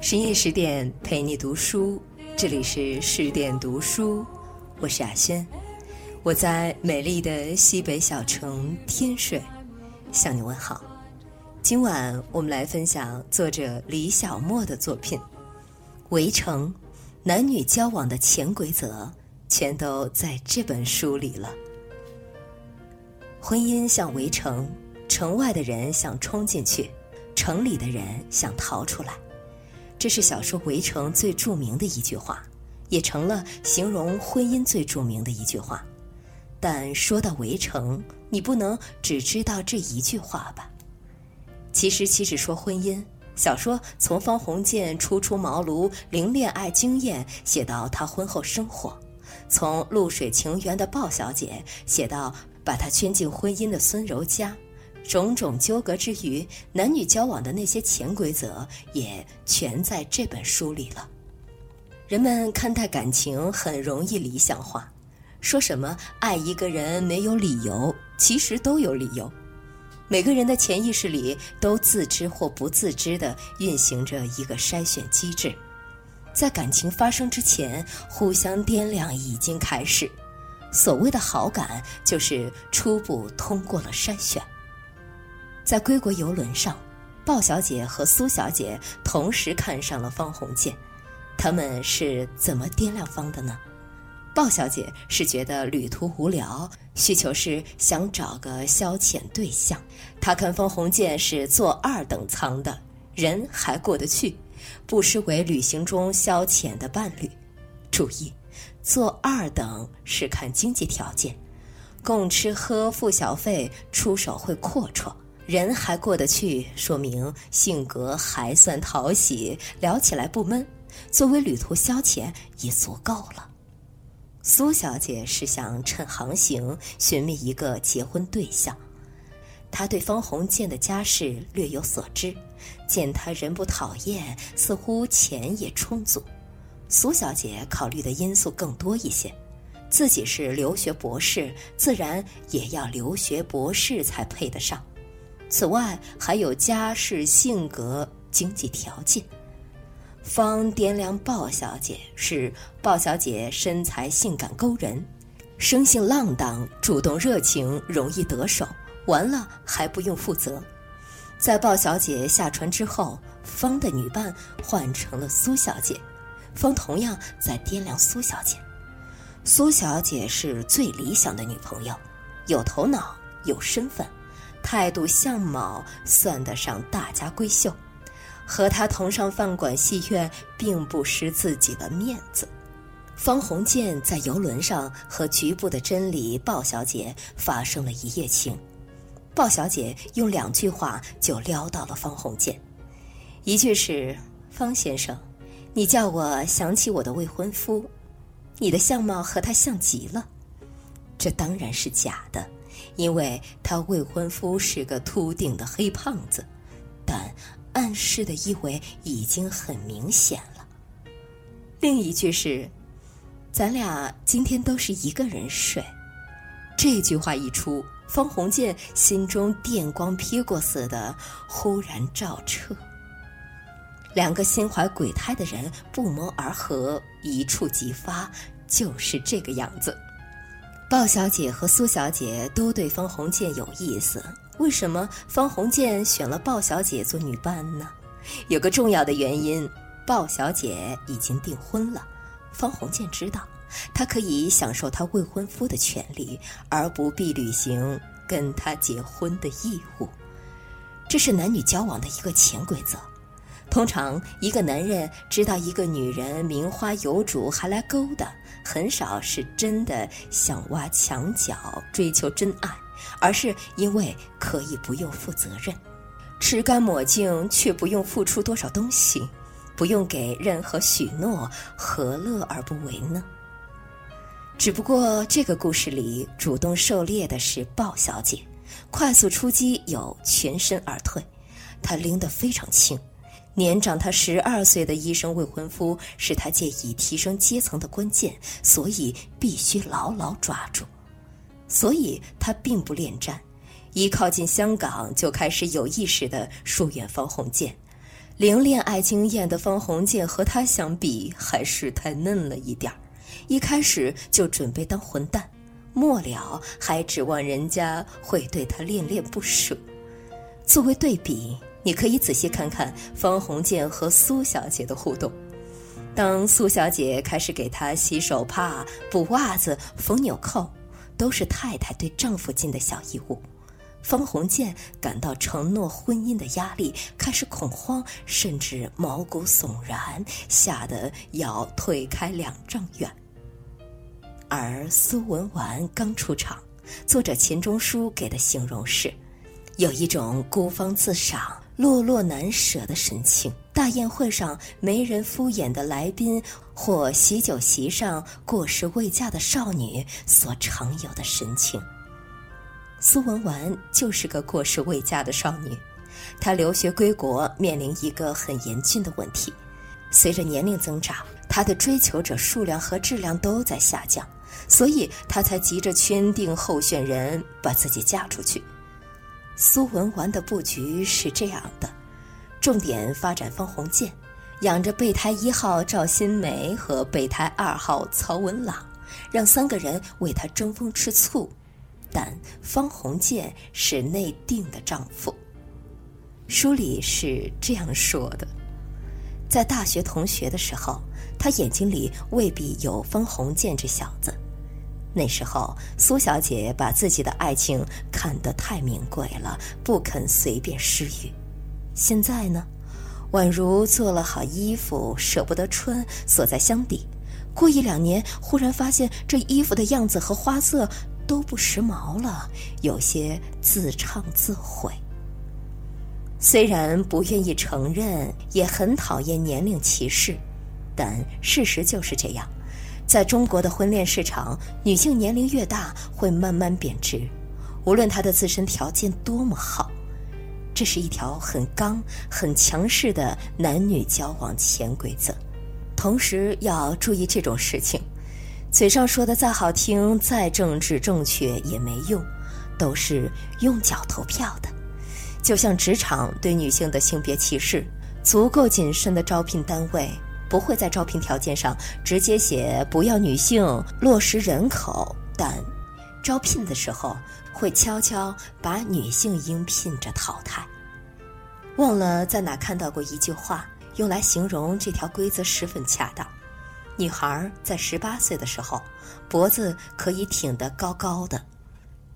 深夜十点陪你读书，这里是十点读书，我是雅轩，我在美丽的西北小城天水向你问好。今晚我们来分享作者李小莫的作品《围城》，男女交往的潜规则全都在这本书里了。婚姻像围城，城外的人想冲进去，城里的人想逃出来。这是小说《围城》最著名的一句话，也成了形容婚姻最著名的一句话。但说到围城，你不能只知道这一句话吧？其实，岂止说婚姻，小说从方鸿渐初出茅庐零恋爱经验写到他婚后生活，从露水情缘的鲍小姐写到把他圈进婚姻的孙柔嘉，种种纠葛之余，男女交往的那些潜规则也全在这本书里了。人们看待感情很容易理想化，说什么爱一个人没有理由，其实都有理由。每个人的潜意识里都自知或不自知地运行着一个筛选机制，在感情发生之前，互相掂量已经开始。所谓的好感，就是初步通过了筛选。在归国游轮上，鲍小姐和苏小姐同时看上了方鸿渐，他们是怎么掂量方的呢？鲍小姐是觉得旅途无聊，需求是想找个消遣对象。她看方鸿渐是坐二等舱的，人还过得去，不失为旅行中消遣的伴侣。注意，坐二等是看经济条件，供吃喝付小费，出手会阔绰。人还过得去，说明性格还算讨喜，聊起来不闷。作为旅途消遣也足够了。苏小姐是想趁航行寻觅一个结婚对象，她对方鸿渐的家世略有所知，见他人不讨厌，似乎钱也充足。苏小姐考虑的因素更多一些，自己是留学博士，自然也要留学博士才配得上。此外还有家世、性格、经济条件。方掂量鲍小姐是鲍小姐身材性感勾人，生性浪荡，主动热情，容易得手。完了还不用负责。在鲍小姐下船之后，方的女伴换成了苏小姐，方同样在掂量苏小姐。苏小姐是最理想的女朋友，有头脑，有身份，态度相貌算得上大家闺秀。和他同上饭馆戏院，并不失自己的面子。方鸿渐在游轮上和局部的真理鲍小姐发生了一夜情，鲍小姐用两句话就撩到了方鸿渐，一句是：“方先生，你叫我想起我的未婚夫，你的相貌和他像极了。”这当然是假的，因为他未婚夫是个秃顶的黑胖子，但。暗示的意味已经很明显了。另一句是：“咱俩今天都是一个人睡。”这句话一出，方鸿渐心中电光劈过似的，忽然照彻。两个心怀鬼胎的人不谋而合，一触即发，就是这个样子。鲍小姐和苏小姐都对方鸿渐有意思。为什么方鸿渐选了鲍小姐做女伴呢？有个重要的原因，鲍小姐已经订婚了。方鸿渐知道，他可以享受他未婚夫的权利，而不必履行跟他结婚的义务。这是男女交往的一个潜规则。通常，一个男人知道一个女人名花有主还来勾搭，很少是真的想挖墙角追求真爱。而是因为可以不用负责任，吃干抹净却不用付出多少东西，不用给任何许诺，何乐而不为呢？只不过这个故事里主动狩猎的是鲍小姐，快速出击有全身而退，她拎得非常轻。年长她十二岁的医生未婚夫是她借以提升阶层的关键，所以必须牢牢抓住。所以他并不恋战，一靠近香港就开始有意识的疏远方鸿渐。零恋爱经验的方鸿渐和他相比还是太嫩了一点儿，一开始就准备当混蛋，末了还指望人家会对他恋恋不舍。作为对比，你可以仔细看看方鸿渐和苏小姐的互动。当苏小姐开始给他洗手帕、补袜子、缝纽扣，都是太太对丈夫尽的小义务。方鸿渐感到承诺婚姻的压力，开始恐慌，甚至毛骨悚然，吓得要退开两丈远。而苏文纨刚出场，作者钱钟书给的形容是，有一种孤芳自赏、落落难舍的神情。大宴会上没人敷衍的来宾，或喜酒席上过时未嫁的少女所常有的神情。苏文纨就是个过时未嫁的少女，她留学归国，面临一个很严峻的问题：随着年龄增长，她的追求者数量和质量都在下降，所以她才急着圈定候选人，把自己嫁出去。苏文纨的布局是这样的：重点发展方鸿渐，养着备胎一号赵新梅和备胎二号曹文朗，让三个人为她争风吃醋。但方鸿渐是内定的丈夫。书里是这样说的：在大学同学的时候，他眼睛里未必有方鸿渐这小子。那时候，苏小姐把自己的爱情看得太名贵了，不肯随便施予。现在呢，宛如做了好衣服，舍不得穿，锁在箱底。过一两年，忽然发现这衣服的样子和花色。都不时髦了，有些自唱自毁。虽然不愿意承认，也很讨厌年龄歧视，但事实就是这样。在中国的婚恋市场，女性年龄越大，会慢慢贬值，无论她的自身条件多么好。这是一条很刚、很强势的男女交往潜规则。同时要注意这种事情。嘴上说的再好听、再政治正确也没用，都是用脚投票的。就像职场对女性的性别歧视，足够谨慎的招聘单位不会在招聘条件上直接写不要女性、落实人口，但招聘的时候会悄悄把女性应聘者淘汰。忘了在哪看到过一句话，用来形容这条规则十分恰当。女孩在十八岁的时候，脖子可以挺得高高的，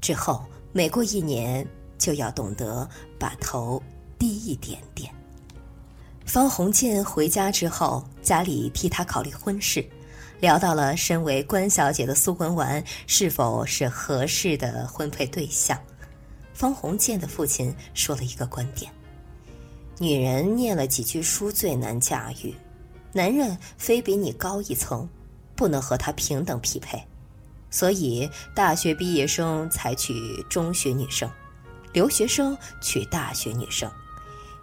之后每过一年就要懂得把头低一点点。方鸿渐回家之后，家里替他考虑婚事，聊到了身为关小姐的苏文纨是否是合适的婚配对象。方鸿渐的父亲说了一个观点：女人念了几句书最难驾驭。男人非比你高一层，不能和他平等匹配，所以大学毕业生才娶中学女生，留学生娶大学女生。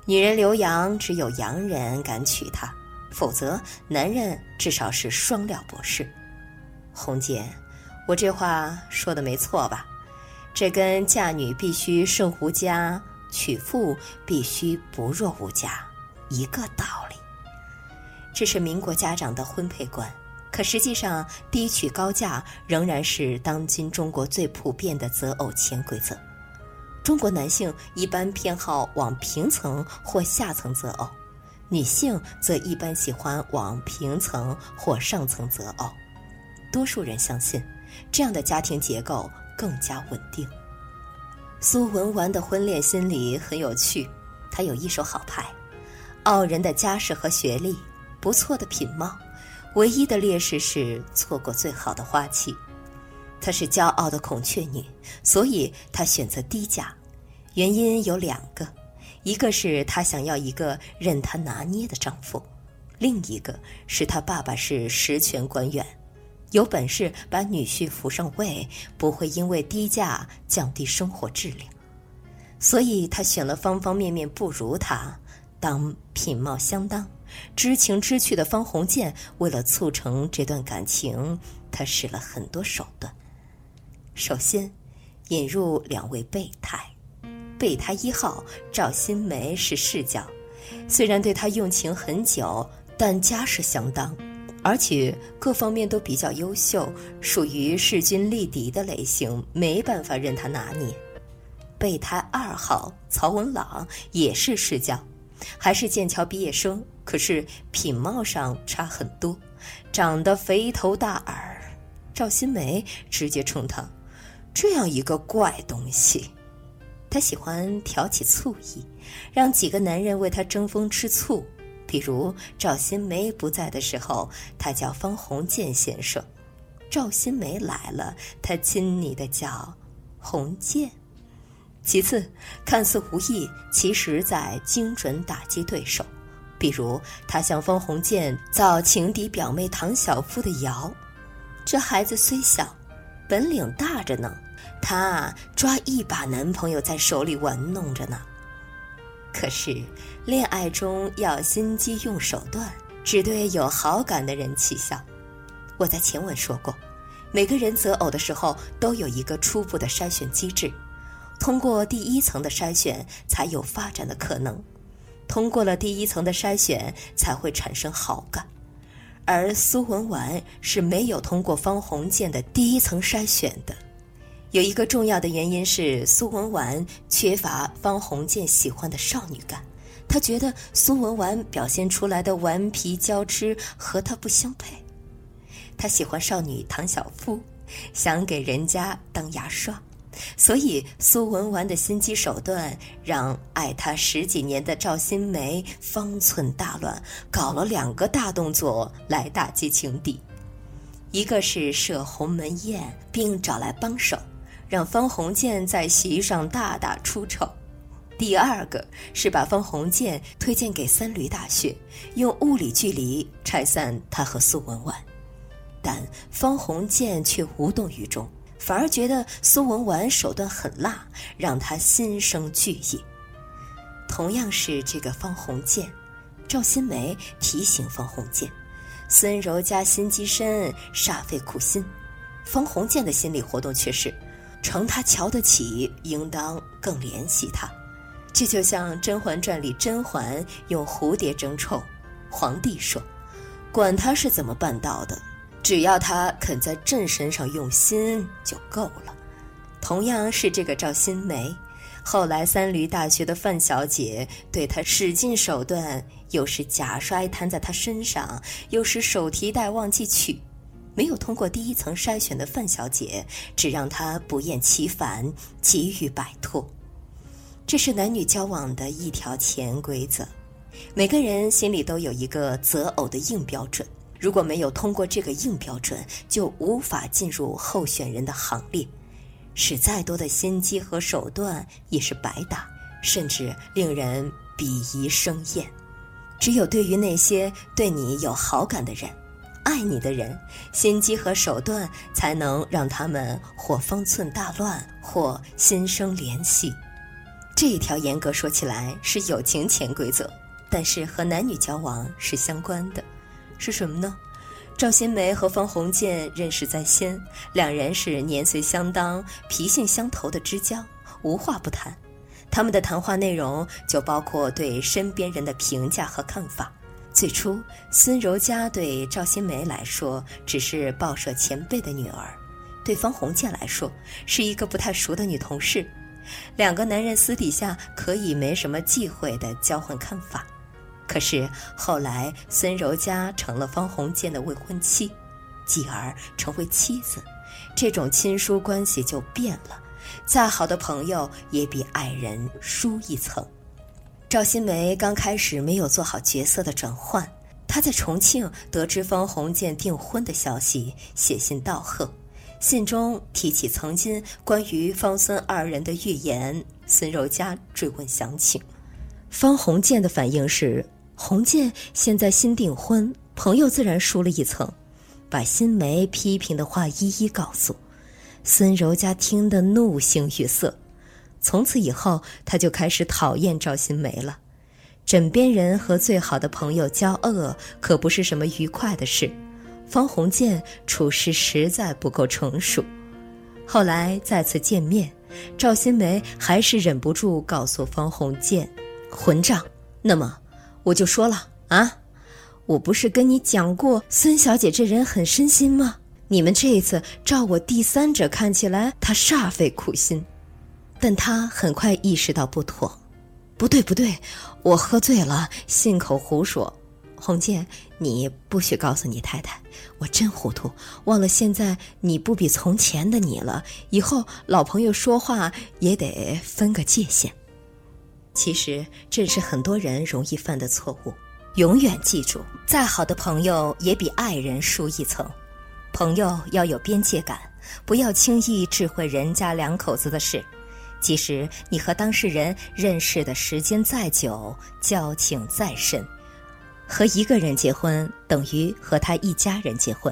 女人留洋，只有洋人敢娶她，否则男人至少是双料博士。红姐，我这话说的没错吧？这跟嫁女必须胜无家，娶妇必须不弱无家一个道理。这是民国家长的婚配观，可实际上低娶高嫁仍然是当今中国最普遍的择偶潜规则。中国男性一般偏好往平层或下层择偶，女性则一般喜欢往平层或上层择偶。多数人相信，这样的家庭结构更加稳定。苏文纨的婚恋心理很有趣，她有一手好牌，傲人的家世和学历。不错的品貌，唯一的劣势是错过最好的花期。她是骄傲的孔雀女，所以她选择低价。原因有两个：一个是她想要一个任她拿捏的丈夫；另一个是她爸爸是实权官员，有本事把女婿扶上位，不会因为低价降低生活质量。所以她选了方方面面不如他，当品貌相当。知情知趣的方鸿渐，为了促成这段感情，他使了很多手段。首先，引入两位备胎，备胎一号赵新梅是世交，虽然对他用情很久，但家世相当，而且各方面都比较优秀，属于势均力敌的类型，没办法任他拿捏。备胎二号曹文朗也是世交，还是剑桥毕业生，可是品貌上差很多，长得肥头大耳。赵新梅直接称他这样一个怪东西。他喜欢挑起醋意，让几个男人为他争风吃醋。比如赵新梅不在的时候，他叫方鸿渐先生；赵新梅来了，他亲昵的叫鸿渐。其次，看似无意，其实在精准打击对手。比如他向方鸿渐造情敌表妹唐晓芙的谣。这孩子虽小，本领大着呢。她抓一把男朋友在手里玩弄着呢。可是，恋爱中要心机用手段，只对有好感的人起效。我在前文说过，每个人择偶的时候都有一个初步的筛选机制，通过第一层的筛选才有发展的可能，通过了第一层的筛选才会产生好感。而苏文纨是没有通过方鸿渐的第一层筛选的，有一个重要的原因是苏文纨缺乏方鸿渐喜欢的少女感，他觉得苏文纨表现出来的顽皮娇痴和他不相配，他喜欢少女唐晓芙，想给人家当牙刷。所以，苏文纨的心机手段让爱他十几年的赵新梅方寸大乱，搞了两个大动作来打击情敌。一个是设鸿门宴，并找来帮手，让方鸿渐在席上大打出丑；第二个是把方鸿渐推荐给三闾大学，用物理距离拆散他和苏文纨，但方鸿渐却无动于衷。反而觉得苏文纨手段很辣，让他心生惧意。同样是这个方鸿渐，赵新梅提醒方鸿渐，孙柔嘉心机深，煞费苦心。方鸿渐的心理活动却是，承他瞧得起，应当更怜惜他。这就像《甄嬛传》里甄嬛用蝴蝶争宠，皇帝说：“管他是怎么办到的。”只要他肯在朕身上用心就够了。同样是这个赵新梅，后来三闾大学的范小姐对他使尽手段，又是假摔摊在他身上，又是手提袋忘记取，没有通过第一层筛选的范小姐，只让他不厌其烦，急于摆脱。这是男女交往的一条潜规则，每个人心里都有一个择偶的硬标准。如果没有通过这个硬标准，就无法进入候选人的行列，使再多的心机和手段也是白搭，甚至令人鄙夷生厌。只有对于那些对你有好感的人、爱你的人，心机和手段才能让他们或方寸大乱，或心生怜惜。这一条严格说起来是友情潜规则，但是和男女交往是相关的。是什么呢？赵新梅和方鸿渐认识在先，两人是年岁相当、脾性相投的知交，无话不谈。他们的谈话内容就包括对身边人的评价和看法。最初，孙柔嘉对赵新梅来说只是报社前辈的女儿，对方鸿渐来说是一个不太熟的女同事。两个男人私底下可以没什么忌讳的交换看法。可是后来，孙柔嘉成了方鸿渐的未婚妻，继而成为妻子，这种亲疏关系就变了。再好的朋友也比爱人疏一层。赵新梅刚开始没有做好角色的转换，她在重庆得知方鸿渐订婚的消息，写信道贺，信中提起曾经关于方孙二人的预言。孙柔嘉追问详情，方鸿渐的反应是。鸿渐现在新订婚，朋友自然输了一层，把新梅批评的话一一告诉孙柔嘉，听得怒形于色。从此以后，他就开始讨厌赵新梅了。枕边人和最好的朋友交恶，可不是什么愉快的事。方鸿渐处事实在不够成熟。后来再次见面，赵新梅还是忍不住告诉方鸿渐：“混账！那么我就说了啊，我不是跟你讲过孙小姐这人很深心吗？你们这一次照我第三者看起来，她煞费苦心，但他很快意识到不妥。不对，不对，我喝醉了，信口胡说。”鸿渐，你不许告诉你太太，我真糊涂，忘了现在你不比从前的你了。以后老朋友说话也得分个界限。其实这是很多人容易犯的错误。永远记住，再好的朋友也比爱人疏一层。朋友要有边界感，不要轻易智慧人家两口子的事。即使你和当事人认识的时间再久，交情再深。和一个人结婚等于和他一家人结婚，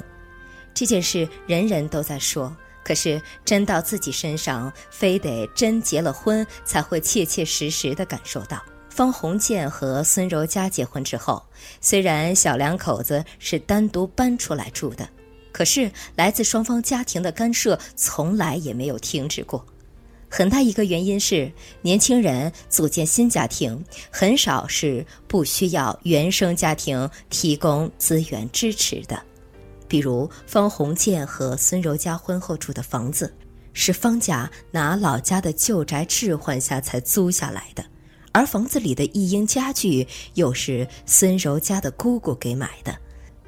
这件事人人都在说，可是真到自己身上，非得真结了婚才会切切实实的感受到。方鸿渐和孙柔嘉结婚之后，虽然小两口子是单独搬出来住的，可是来自双方家庭的干涉从来也没有停止过。很大一个原因是，年轻人组建新家庭很少是不需要原生家庭提供资源支持的。比如方鸿渐和孙柔嘉婚后住的房子，是方家拿老家的旧宅置换下才租下来的，而房子里的一应家具又是孙柔嘉的姑姑给买的，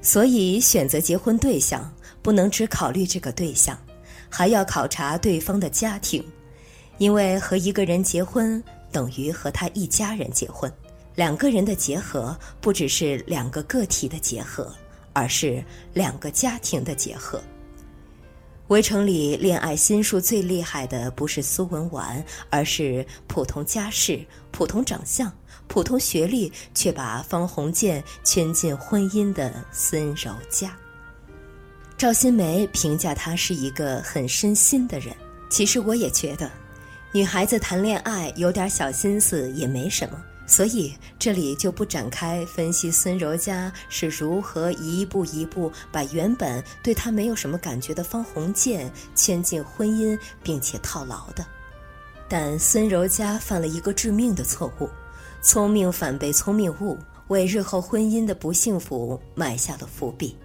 所以选择结婚对象不能只考虑这个对象，还要考察对方的家庭。因为和一个人结婚等于和他一家人结婚，两个人的结合不只是两个个体的结合，而是两个家庭的结合。围城里恋爱心术最厉害的不是苏文纨，而是普通家世、普通长相、普通学历，却把方鸿渐圈进婚姻的孙柔嘉。赵新梅评价他是一个很深心的人，其实我也觉得。女孩子谈恋爱有点小心思也没什么，所以这里就不展开分析孙柔嘉是如何一步一步把原本对她没有什么感觉的方鸿渐牵进婚姻并且套牢的。但孙柔嘉犯了一个致命的错误，聪明反被聪明误，为日后婚姻的不幸福埋下了伏笔。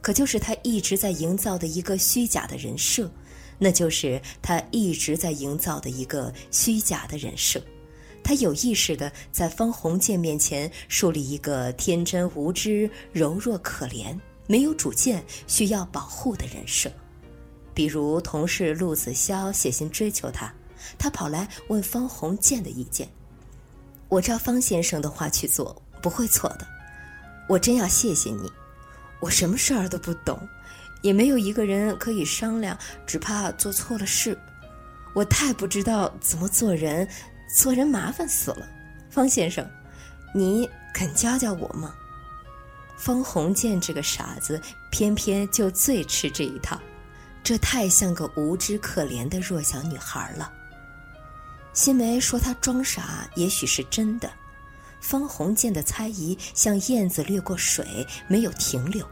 可就是他一直在营造的一个虚假的人设。那就是他一直在营造的一个虚假的人设，他有意识的在方鸿渐面前树立一个天真无知、柔弱可怜、没有主见、需要保护的人设。比如同事陆子潇写信追求他，他跑来问方鸿渐的意见。我照方先生的话去做，不会错的。我真要谢谢你，我什么事儿都不懂。也没有一个人可以商量，只怕做错了事。我太不知道怎么做人，做人麻烦死了。方先生，你肯教教我吗？方鸿渐这个傻子，偏偏就最吃这一套，这太像个无知可怜的弱小女孩了。新梅说她装傻，也许是真的。方鸿渐的猜疑像燕子掠过水，没有停留。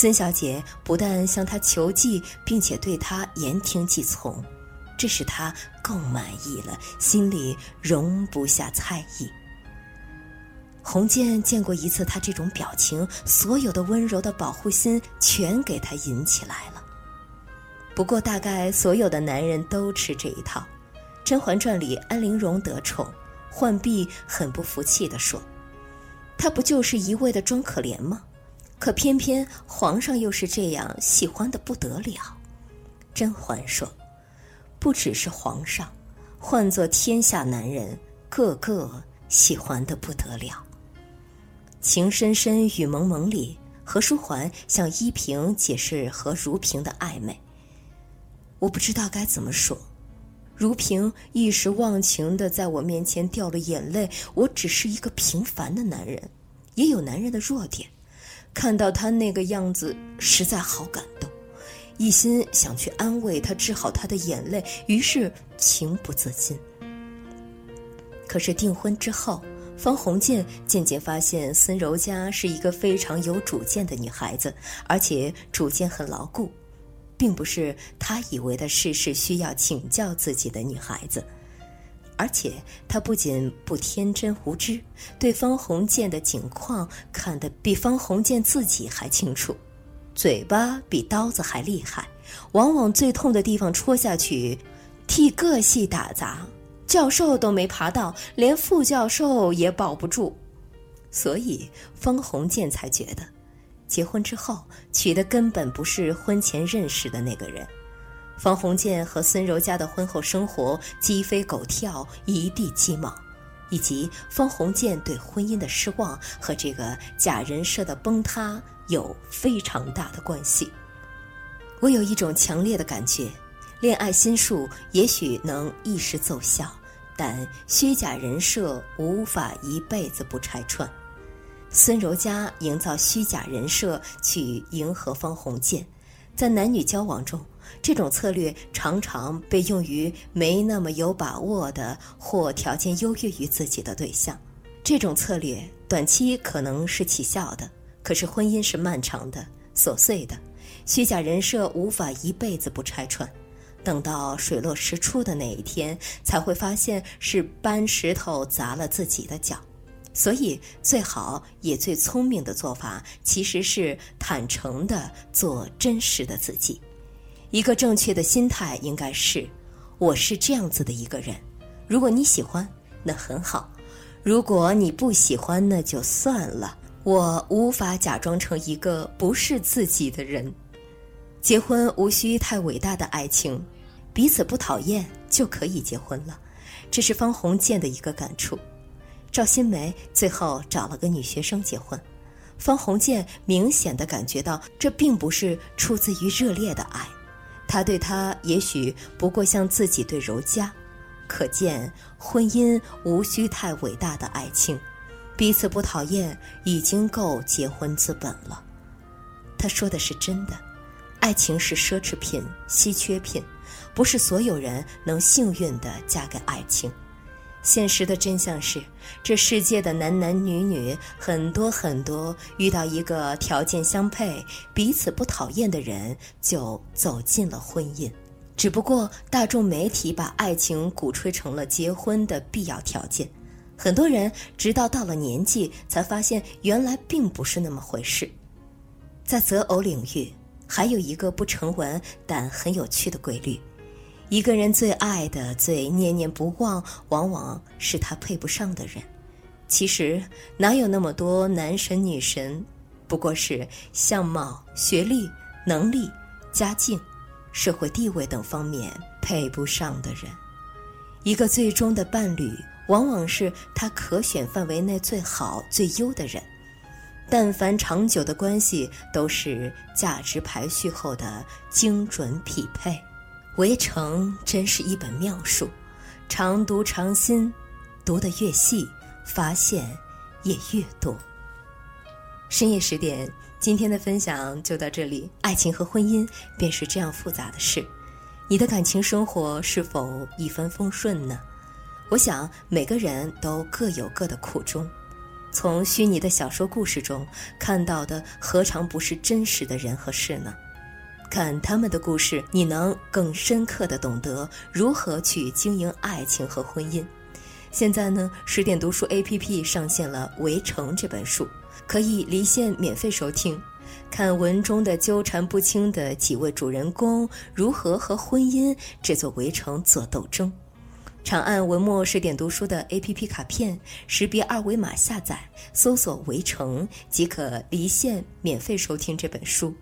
孙小姐不但向他求计，并且对他言听计从，这使他更满意了，心里容不下猜疑。鸿渐见过一次他这种表情，所有的温柔的保护心全给他引起来了。不过，大概所有的男人都吃这一套。《甄嬛传》里安陵容得宠，浣碧很不服气地说：“他不就是一味的装可怜吗？”可偏偏皇上又是这样喜欢的不得了。甄嬛说：“不只是皇上，换做天下男人，个个喜欢的不得了。”《情深深雨蒙蒙里，何书桓向依萍解释和如萍的暧昧。我不知道该怎么说，如萍一时忘情的在我面前掉了眼泪。我只是一个平凡的男人，也有男人的弱点。看到他那个样子，实在好感动，一心想去安慰他，治好他的眼泪，于是情不自禁。可是订婚之后，方鸿渐渐渐发现孙柔嘉是一个非常有主见的女孩子，而且主见很牢固。并不是他以为的事事需要请教自己的女孩子。而且，他不仅不天真无知，对方鸿渐的境况看得比方鸿渐自己还清楚，嘴巴比刀子还厉害，往往最痛的地方戳下去，替各系打杂，教授都没爬到，连副教授也保不住，所以方鸿渐才觉得，结婚之后娶的根本不是婚前认识的那个人。方鸿渐和孙柔嘉的婚后生活鸡飞狗跳，一地鸡毛，以及方鸿渐对婚姻的失望和这个假人设的崩塌有非常大的关系。我有一种强烈的感觉，恋爱心术也许能一时奏效，但虚假人设无法一辈子不拆穿。孙柔嘉营造虚假人设去迎合方鸿渐，在男女交往中。这种策略常常被用于没那么有把握的或条件优越于自己的对象。这种策略短期可能是起效的，可是婚姻是漫长的、琐碎的，虚假人设无法一辈子不拆穿。等到水落石出的那一天，才会发现是搬石头砸了自己的脚。所以，最好也最聪明的做法，其实是坦诚的做真实的自己。一个正确的心态应该是：我是这样子的一个人。如果你喜欢，那很好；如果你不喜欢，那就算了。我无法假装成一个不是自己的人。结婚无需太伟大的爱情，彼此不讨厌就可以结婚了。这是方鸿渐的一个感触。赵新梅最后找了个女学生结婚，方鸿渐明显的感觉到这并不是出自于热烈的爱。他对她也许不过像自己对柔嘉，可见婚姻无需太伟大的爱情，彼此不讨厌已经够结婚资本了。他说的是真的，爱情是奢侈品、稀缺品，不是所有人能幸运的嫁给爱情。现实的真相是，这世界的男男女女很多很多，遇到一个条件相配、彼此不讨厌的人，就走进了婚姻。只不过大众媒体把爱情鼓吹成了结婚的必要条件，很多人直到到了年纪，才发现原来并不是那么回事。在择偶领域，还有一个不成文但很有趣的规律。一个人最爱的、最念念不忘，往往是他配不上的人。其实哪有那么多男神女神，不过是相貌、学历、能力、家境、社会地位等方面配不上的人。一个最终的伴侣，往往是他可选范围内最好、最优的人。但凡长久的关系，都是价值排序后的精准匹配。围城真是一本妙书，常读常新，读得越细，发现也越多。深夜十点，今天的分享就到这里。爱情和婚姻便是这样复杂的事，你的感情生活是否一帆风顺呢？我想每个人都各有各的苦衷。从虚拟的小说故事中看到的，何尝不是真实的人和事呢？看他们的故事，你能更深刻的懂得如何去经营爱情和婚姻。现在呢，十点读书 APP 上线了《围城》这本书，可以离线免费收听，看文中的纠缠不清的几位主人公如何和婚姻这座围城做斗争。长按文末十点读书的 APP 卡片，识别二维码下载，搜索“围城”即可离线免费收听这本书。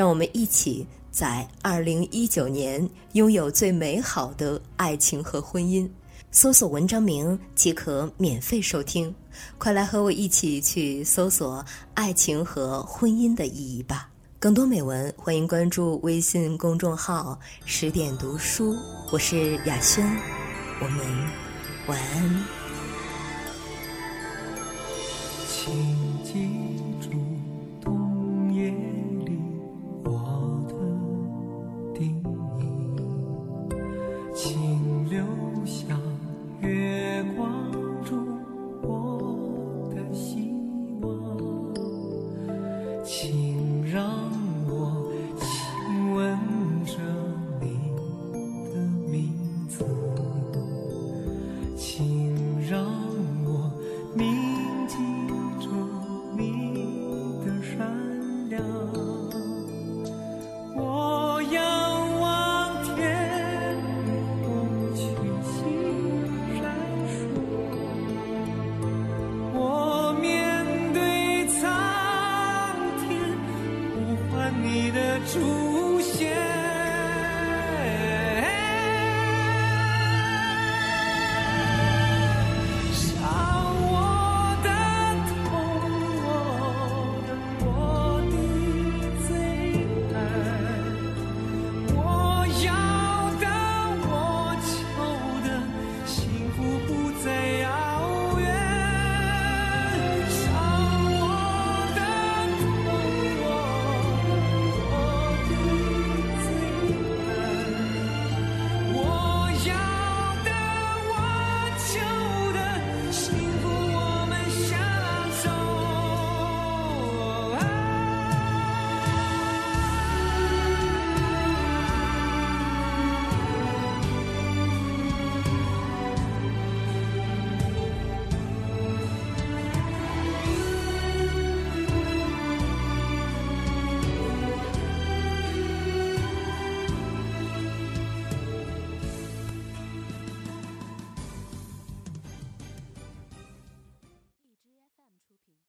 让我们一起在二零一九年拥有最美好的爱情和婚姻。搜索文章名即可免费收听，快来和我一起去搜索爱情和婚姻的意义吧！更多美文，欢迎关注微信公众号“十点读书”。我是雅轩，我们晚安。请记。